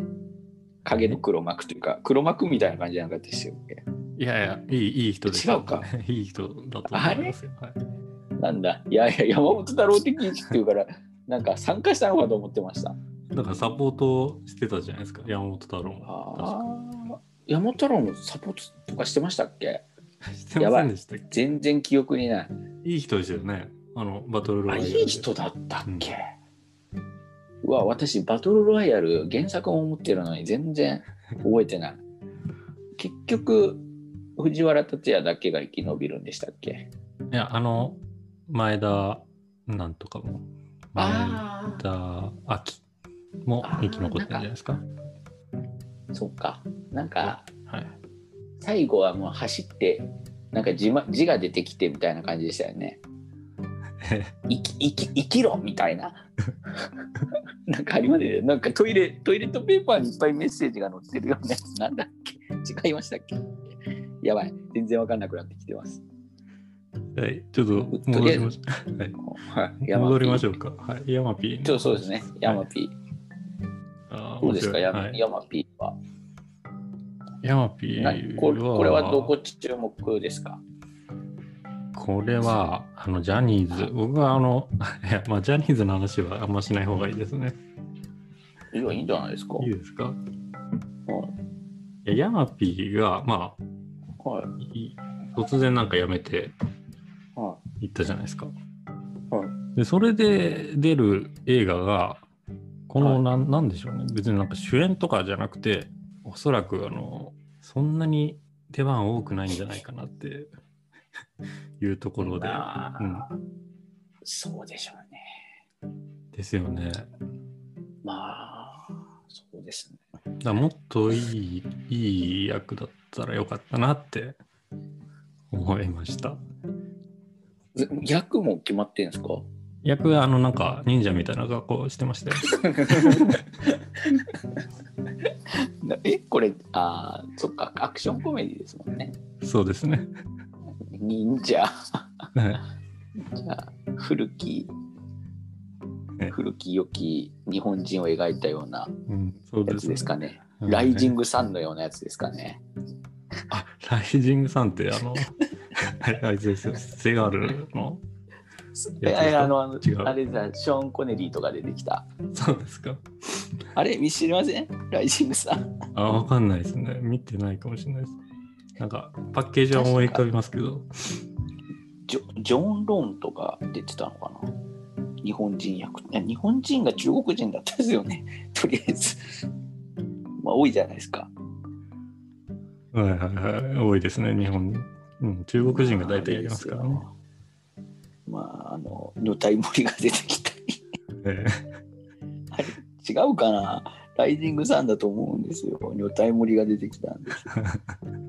影の黒幕というか、黒幕みたいな感じじゃなかったですよね。いやいや、いいいい人です違うか。[laughs] いい人だと思いますよ。はいなんだ、いやいや、山本太郎的位置っていうから、[laughs] なんか参加したのかと思ってました。だからサポートしてたじゃないですか、山本太郎も。山本太郎もサポートとかしてましたっけ？してませんでしたっ全然記憶にない。けいい人ですよね。あの、バトルロイヤルで。いい人だったっけ、うわ、私、バトルロワイヤル、原作も持ってるのに全然覚えてない。結局、藤原竜也だけが生き延びるんでしたっけ？いや、あの、前田なんとかも。前あ田明も生き残ってるんじゃないですか？そっか。なんかはい。最後はもう走ってなんか字,、ま、字が出てきてみたいな感じでしたよね。生き生き生きろみたいな。[laughs] なんかありますね。なんかトイレトイレットペーパーにいっぱいメッセージが載ってるよね。なんだっけ？違いましたっけ？やばい。全然わかんなくなってきてます。はい、ちょっと戻りましょう。はい、はい。戻りましょょうか。はい、ヤマピー。ちょっとそうですね。ヤマピー。あー。どうですか、ヤマはいヤマピーは。ヤマピーなはこれこれはどこ注目ですか？これは、あの、ジャニーズ。僕は、あの、[laughs] いや、まあ、ジャニーズの話はあんましない方がいいですね。いや、いいんじゃないですか。いいですか？はいいや、ヤマピーが、まはい。あ、い突然なんか辞めては行ったじゃないですか。はいで、それで出る映画が、この、はいなん、なんでしょうね。別になんか主演とかじゃなくて、おそらく、あの、そんなに出番多くないんじゃないかなって [laughs] いうところで。まあうんそうでしょうね。ですよね。まあ、そうですね。だもっといい、いい役だったらよかったなって思いました。ず役も決まってんですか？役はあのなんか忍者みたいな格好してましたよ。な [laughs] え、これ、ああ、そっか、アクションコメディですもんね。そうですね。忍者。はいじゃあ古きね古き良き日本人を描いたようなやつですかね。はいライジングサンのようなやつですかね。あ、ライジングさんってあの、[laughs] あいつですよ。セガールの？えあのあのあれだ、ショーン・コネリーとか出てきた。そうですか。あれ、知りません？ライジングさん。あ、わかんないですね。見てないかもしれないです。なんか、パッケージは思い浮かびますけど。ジョジョン・ローンとか出てたのかな？日本人役。いや日本人が中国人だったんですよね。[laughs] とりあえず。まあ、多いじゃないですか。はいはいはい。多いですね、日本。うん、中国人が大体やりますからね。まあ、あの、女体盛りが出てきたり。えあれ [laughs] 違うかな？ライジングサンだと思うんですよ。女体盛りが出てきたんです。[laughs]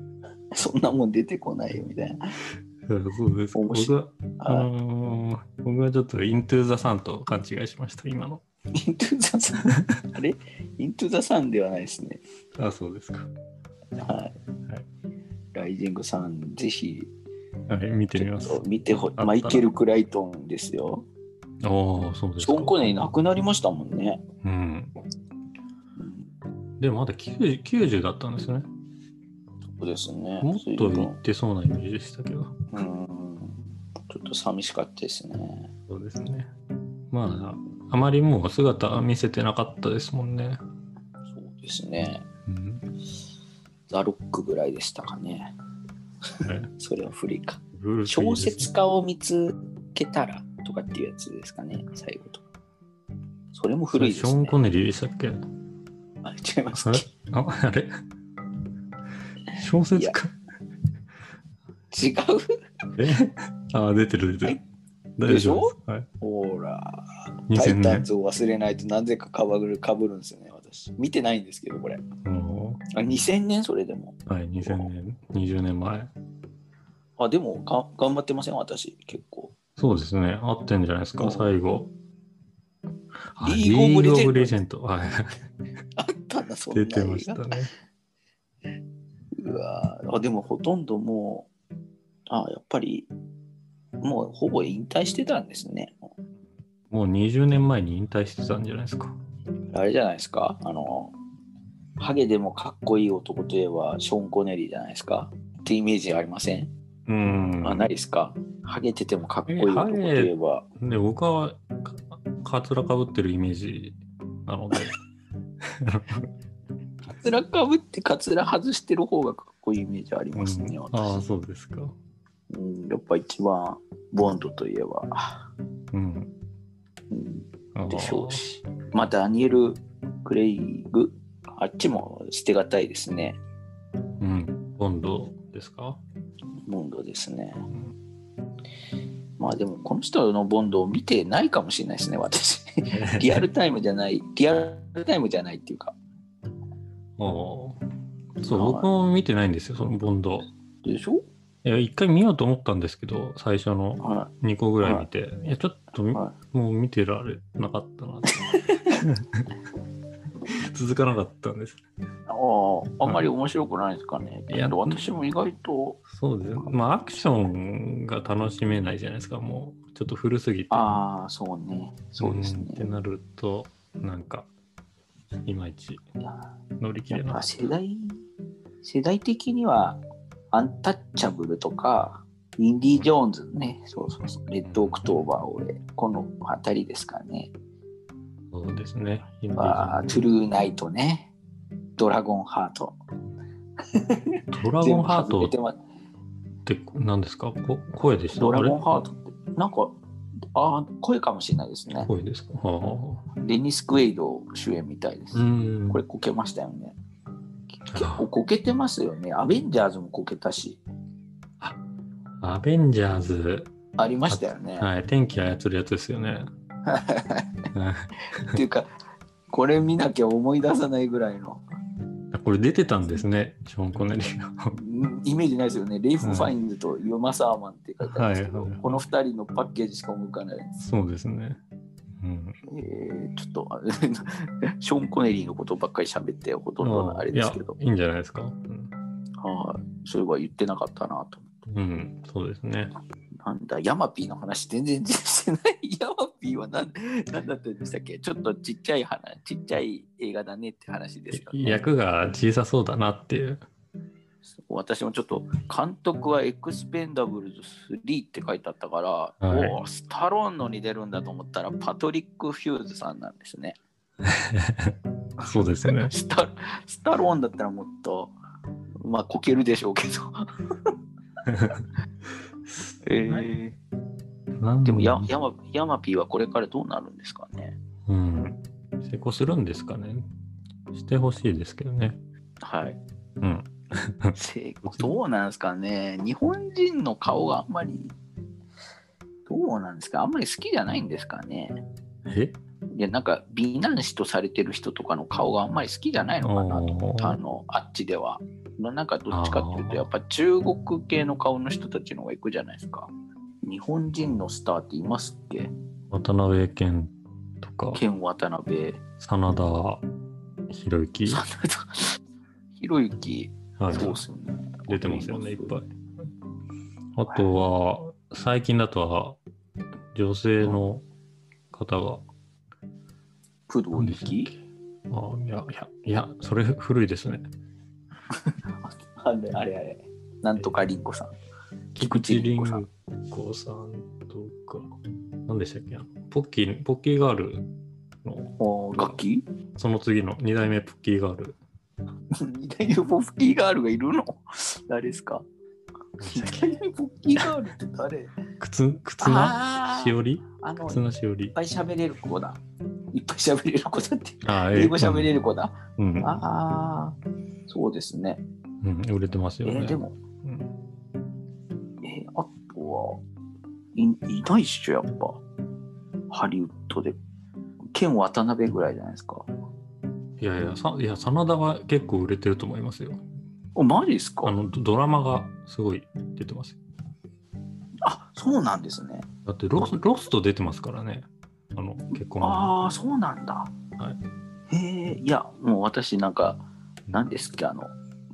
[laughs] そんなもん出てこないよみたいな。えそうです。面白僕は、あのー僕はちょっとイントゥーザサンと勘違いしました、今の。イントゥザサン。あれ？イントゥザサンではないですね。あ、そうですか。はい。ライジングサン、ぜひはい、見てみます。見てほマイケル・クライトンですよ。ああ、そうですか。ショーン・コネリー亡くなりましたもんね。うん。うんでもまだ 90, 90だったんですね。そうですね。もっといってそうなイメージでしたけど。うん。ちょっと寂しかったですね。そうですね。まあ、あまりもう姿は見せてなかったですもんね。そうですね。うん。ザ・ロックぐらいでしたかね。はい [laughs] それは古いか。ね小説家を見つけたらとかっていうやつですかね、最後とか。それも古いですねショーン・。コネリーでしたっけ？あ違いますあれ？ああれ？小説家違う？え？[laughs] あ、出てる出てる。はい大丈夫でしょ？はい。ほら、2000タイタン年。ズを忘れないとなぜかかぶるかぶるんですよね、私。見てないんですけど、これ。おあ2000年？それでも。ーはい、2000年、20年前。あ、でもが頑張ってません、私、結構。そうですね。合ってんじゃないですか、うん最後。あリーグオブレジェンド。はい。[laughs] あったんだ、そんな出てましたね。うわあでもほとんどもう、あやっぱり、もうほぼ引退してたんですね。もう20年前に引退してたんじゃないですか。あれじゃないですか、あの、ハゲでもかっこいい男といえばショーン・コネリーじゃないですか？ってイメージありません、うん。あ、ないですか？ハゲててもかっこいい男といえば。で、僕はかかつらかぶってるイメージなので。[laughs] カツラかぶってカツラ外してる方がかっこいいイメージありますね、うんああ、私、そうですか。うん。やっぱ一番ボンドといえば、うん。うん、でしょうし。まあ、ダニエル・クレイグ、あっちも捨てがたいですね。うん。ボンドですか、ボンドですね。うんまあでも、この人のボンドを見てないかもしれないですね、私。[laughs] リアルタイムじゃない、リアルタイムじゃないっていうか。おーそう、はい僕も見てないんですよ、そのボンド。でしょ？いや、一回見ようと思ったんですけど、最初のは2個ぐらい見て、い、や、ちょっとみ、い。はもう見てられなかったなって。[laughs] 続かなかったんです。い、ああ、あんまり面白くないですかね。いや私も意外と、そうですね。まあ、アクションが楽しめないじゃないですか、もう、ちょっと古すぎて。ああ、そうね。そうですんってね。なると、なんか、いまいち乗り切れなかっ世代、世代的には、アンタッチャブルとか、インディ・ジョーンズね、そうそうそう、レッド・オクトーバー、俺、この辺りですかね。た。そうですね。インディあートゥルーナイトね、ドラゴンハート。ドラゴンハートって何ですか？こ声でした？ドラゴンあハートって、なんか、ああ、声かもしれないですねれ。声ですか？はデニス・クエイド主演みたいです。これこけましたよね。結構こけてますよね。アベンジャーズもこけたし、アベンジャーズ、ありましたよね。はい、天気操るやつですよね。[laughs] っていうか、これ見なきゃ思い出さないぐらいのこれ出てたんですね、ショーン・コネリーが。うんイメージないですよね。レイフ・ファインズとユマ・サーマンって書いてあるんですけど、はいはいこの2人のパッケージしか思い浮かない。そうですね。うん。えーちょっと、あショーン・コネリーのことばっかり喋って、ほとんどのあれですけどい、やいいんじゃないですか。うん、はい、それは言ってなかったなと。うん、そうですね。なんだ、ヤマピーの話全然してない。ピーは何何だったんでしたっけ？ちょっとちっちゃい話、ちっちゃい映画だねって話ですか、ね、役が小さそうだなっていう。私もちょっと監督はエクスペンダブルズ3って書いてあったから、はいおおスタローンのに出るんだと思ったらパトリック・フューズさんなんですね。[laughs] そうですね。[laughs] スタスタローンだったらもっとまあこけるでしょうけど。[laughs] えー、でもヤヤマヤマピーはこれからどうなるんですかね。うん。成功するんですかね。してほしいですけどね。はい。うん。成功どうなんですかね。日本人の顔があんまりどうなんですか。あんまり好きじゃないんですかね。え？いやなんか美男子とされてる人とかの顔があんまり好きじゃないのかなと。思ったあのあっちでは。なんかどっちかっていうとやっぱ中国系の顔の人たちの方が行くじゃないですか日本人のスターっていますっけ？渡辺謙とか、ケン渡辺。真田広之、真田。ひろゆきはい、そうっすよね。出てますよね、いっぱい。あとは、最近だとは、女性の方が、工藤由紀あいや、いや、いや、それ古いですね。[laughs] あれあれあれ。なんとかりんこさん菊池凛子さん子さんとか、何でしたっけ？あのポッキー、ポッキーガールの、お楽器？その次の2代目ポッキーガール。[laughs] 二代目ポッキーガールがいるの？誰ですか？二代目ポッキーガールって誰？靴、靴な？あしおり？あの、い靴っなしおり。ぱい喋れる子だ。いっぱい喋れる子だって。あ英語喋れる子だ。うん、うんああ、そうですね。うん、売れてますえよね。ーでも、いいないっしょ、やっぱ。ハリウッドで。ケン渡辺ぐらいじゃないですか。いやいや、さいや真田は結構売れてると思いますよ。お、マジですか？あのドドラマがすごい出てますよ。あ、そうなんですね。だってロスロスト出てますからね。あの結婚ああ、そうなんだ。はへえ、いや、もう私なんか、何ですっけ、あの、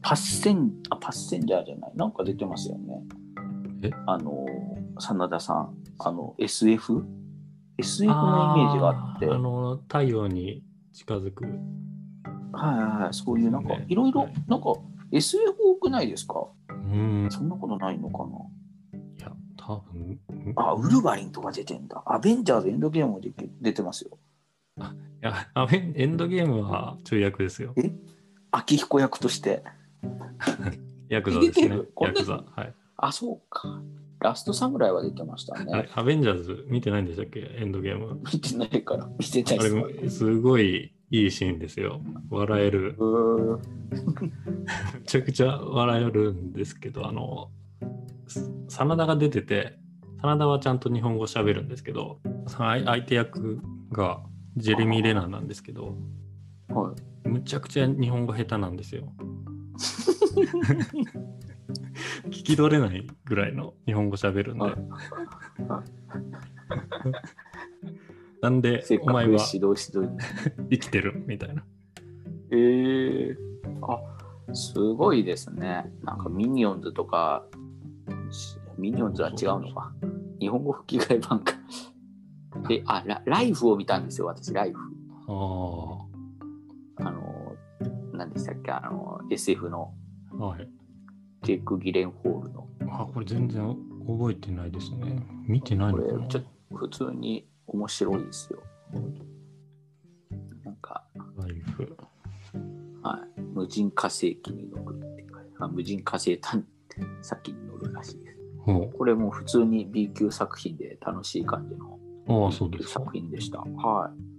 パッセン、あ、パッセンジャーじゃない、なんか出てますよね。え？あの、真田さん、あの、SF?SF SF のイメージがあって、あの太陽に近づく。はいはい、そういうなんかね、いろいろはい、なんか、SF 多くないですか？うん。そんなことないのかいや、多分いなあ、ウルヴァリンとか出てんだ。アベンジャーズエンドゲームも出てますよ。やあエンエンドゲームはちょい役ですよ。秋彦役として。[laughs] ヤクザですね [laughs] ヤクザ。はい。あ、そうか。ラストサムライは出てましたね。あれアベンジャーズ見てないんでしたっけ？エンドゲーム。見てないから、[laughs] 見てないあです。れ、すごいいいシーンですよ。笑える。[laughs] めちゃくちゃ笑えるんですけど、あの、す真田が出てて、真田はちゃんと日本語喋るんですけど、相手役がジェレミー・レナーなんですけど、はい。むちゃくちゃ日本語下手なんですよ。[laughs] 聞き取れないぐらいの日本語喋るんではい。[laughs] なんでお前は [laughs] 生きてるみたいな。ええあすごいですね。なんかミニオンズとか、しミニオンズは違うのか。日本語吹き替え版か。で、あラ、ライフを見たんですよ、私、ライフ。ああの、何でしたっけ、あの、SF のあ。はい。ジェイク・ギレンホールの。あ、これ全然覚えてないですね。見てないこのかなれちょっと普通に面白いですよ。なんか、ライフ。はい、無人火星機に乗るってあ無人火星探査機に乗るらしいです。ほこれも普通に B 級作品で楽しい感じの。作品でした。はい。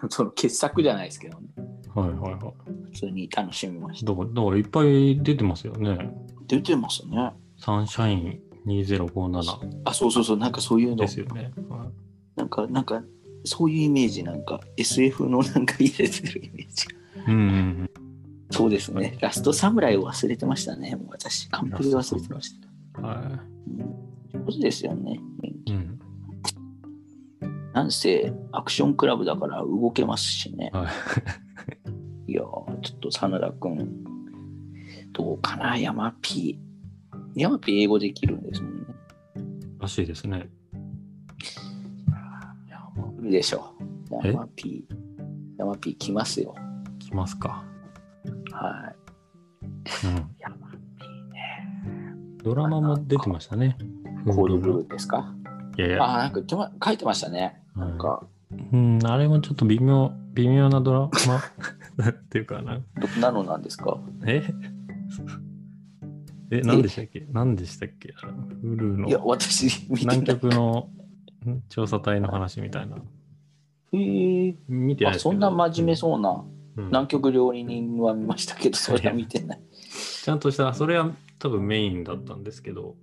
[laughs] その傑作じゃないですけどね。はいはいはい。普通に楽しみました。だから、だからいっぱい出てますよね。出てますね。サンシャイン2057あ、そうそうそう、なんかそういうので、すよね。はいなんか、なんか、そういうイメージ、なんか SF のなんか入れてるイメージ。うんうんうん。そうですね。ラストサムライを忘れてましたね。もう私、完璧に忘れてました。は上手ですよね。い。うん。なんせ、アクションクラブだから動けますしね。はい。いやー、ちょっと真田君、どうかな、山 P。山 P 英語できるんですもんね。らしいですね。いや、でしょう。え？山 P。山 P 来ますよ。あ、来ますか。はい。うん。山 P ね。ドラマも出てましたね。コードブルーですか？いやいや、あー、なんか書いてましたね。なんか、うん、あれもちょっと微妙、微妙なドラマ？[laughs] っていうかな。どなのなんですか？え？[laughs] え、何でしたっけ？何でしたっけ？あのフルいや、の私、見てない。南極のん？調査隊の話みたいな。へーあ、見てないですけどそんな真面目そうな。うん南極料理人は見ましたけど、それは見てない。ちゃんとした、それは多分メインだったんですけど、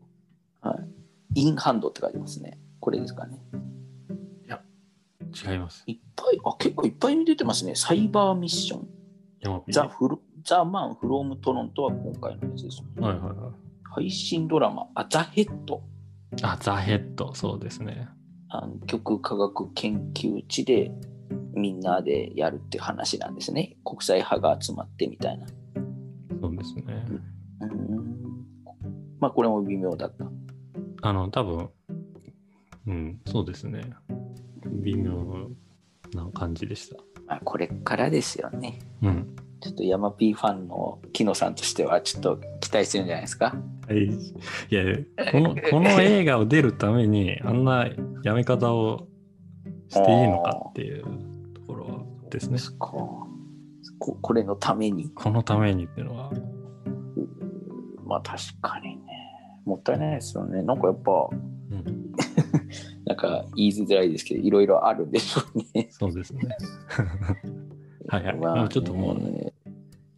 インハンドって書いてますね。これですかね。違います。いっぱい、あ、結構いっぱい出てますね。サイバーミッション。ザ・フロザ・マン・フローム・トロントは今回のやつです。はいはいはい。配信ドラマ、あ、ザ・ヘッド。あ、ザ・ヘッド、そうですね。南極科学研究地でみんなでやるって話なんですね。国際派が集まってみたいな。そうですね。うーん。まあ、これも微妙だった。あの、多分、うん、そうですね。微妙な感じでした。まあ、これからですよね。うん。ちょっとヤマピーファンの木野さんとしてはちょっと期待してるんじゃないですか。はい、いやこのこの映画を出るためにあんなやめ方をしていいのかっていうところですね。こここれのために。このためにっていうのは。まあ確かにね。もったいないですよね。なんかやっぱ、うん、なんか言いづらいですけど、いろいろあるんでしょうね。そうですね。[laughs] はいはいまあちょっともうね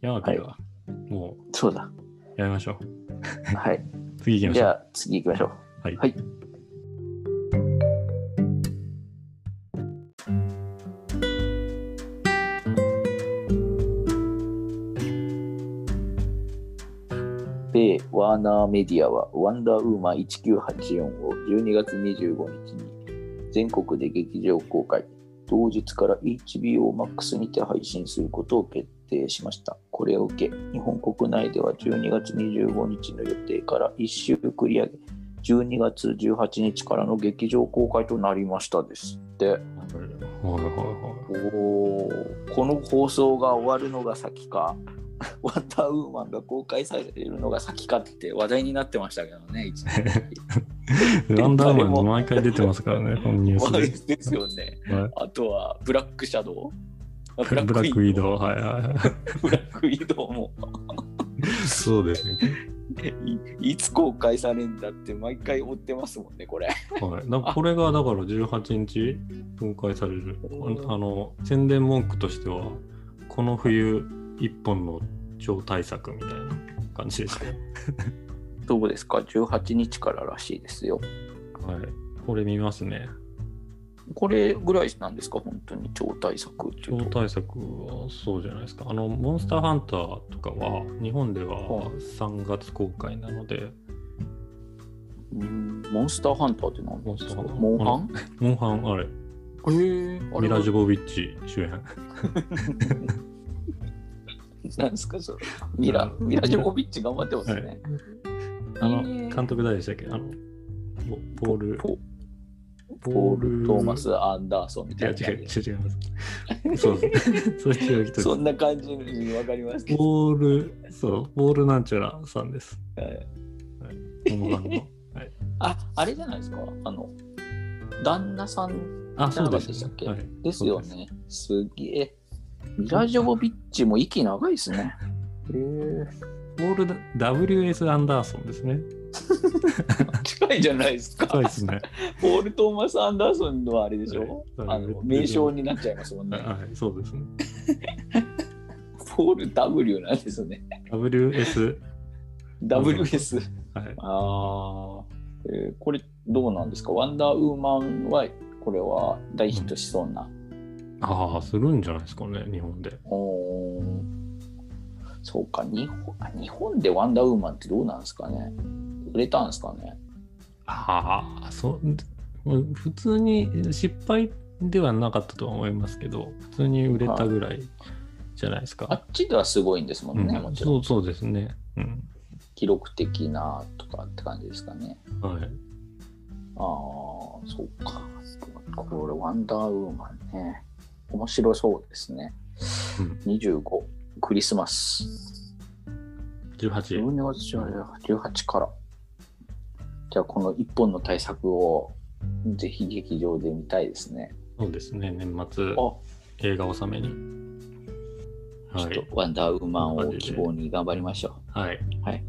ヤマピーはもそうだ。うやめましょう。はい。[laughs] 次行きましょう。じゃあ次行きましょう。はい。はい米ワーナーメディアはワンダーウーマン1984を12月25日に全国で劇場公開、同日から HBO Max にて配信することを決定しました。これを受け、日本国内では12月25日の予定から1週繰り上げ、12月18日からの劇場公開となりましたですって。はいはいはいおーこの放送が終わるのが先か、[laughs] ワンダーウーマンが公開されるのが先かって話題になってましたけどね、一年 [laughs] はい。ワンダーマン毎回出てますからね、このニュースで [laughs] すよね。で。はいあとは、ブラックシャドウ？あブラックウィドウ、はいはいはい。ブラックウィドウもそうですね。いいつ公開されるんだって毎回追ってますもんね、これ。はい、だこれがだから18日公開されるああの宣伝文句としてはこの冬一本の超大作みたいな感じでしたよどうですか ?18 日かららしいですよ。はいこれ見ますねこれぐらいなんですか、本当に超大作っていうと。超大作はそうじゃないですか。あの、モンスターハンターとかは、日本ではは3月公開なので、うんモンスターハンターって何モンスターハンターモンハン？モンハン、あれ、ええミラ・ジョボビッチ主演。[laughs] なんですか、それ。ミラ、ミラ・ジョコビッチ頑張ってますね。あの、えー監督誰でしたっけ？あの、ポポール、ポール・トーマス・アンダーソンみたいな違う違う。違う違います。そうです。[laughs] そう人ですそんな感じにわかりますけど。ポール、そう、ポールなんちゃらさんです。はいモンハンの。あ、あれじゃないですか？あの、旦那さんあ、そうでしたっけ？はいですよ。ね。すげえ。ミラ・ジョボビッチも息長いですね。へえ。ポール W.S. アンダーソンですね。[laughs] 近いじゃないですか。そうですね。ポール・トーマス・アンダーソンのあれでしょ、はいあの名称になっちゃいますもんね。はい、そうですね。ポール W なんですね。W.S. WS。はい。ああ、えーこれどうなんですか？ワンダーウーマンはこれは大ヒットしそうな。ああ、するんじゃないですかね、日本で。おーそうか日本あ、日本でワンダーウーマンってどうなんですかね？売れたんですかね？ああ、そう、普通に失敗ではなかったとは思いますけど、普通に売れたぐらいじゃないですか。あっちではすごいんですもんね、うんもちろん。そうそうですね。うん。記録的なとかって感じですかね。はい。ああ、そうか。これ、ワンダーウーマンね。面白そうですね。うん25、クリスマス。18。12月18から。じゃあ、この1本の対策をぜひ劇場で見たいですね。そうですね、年末あ、映画納めに。ちょっはい。とワンダーウーマンを希望に頑張りましょう。はい。はい。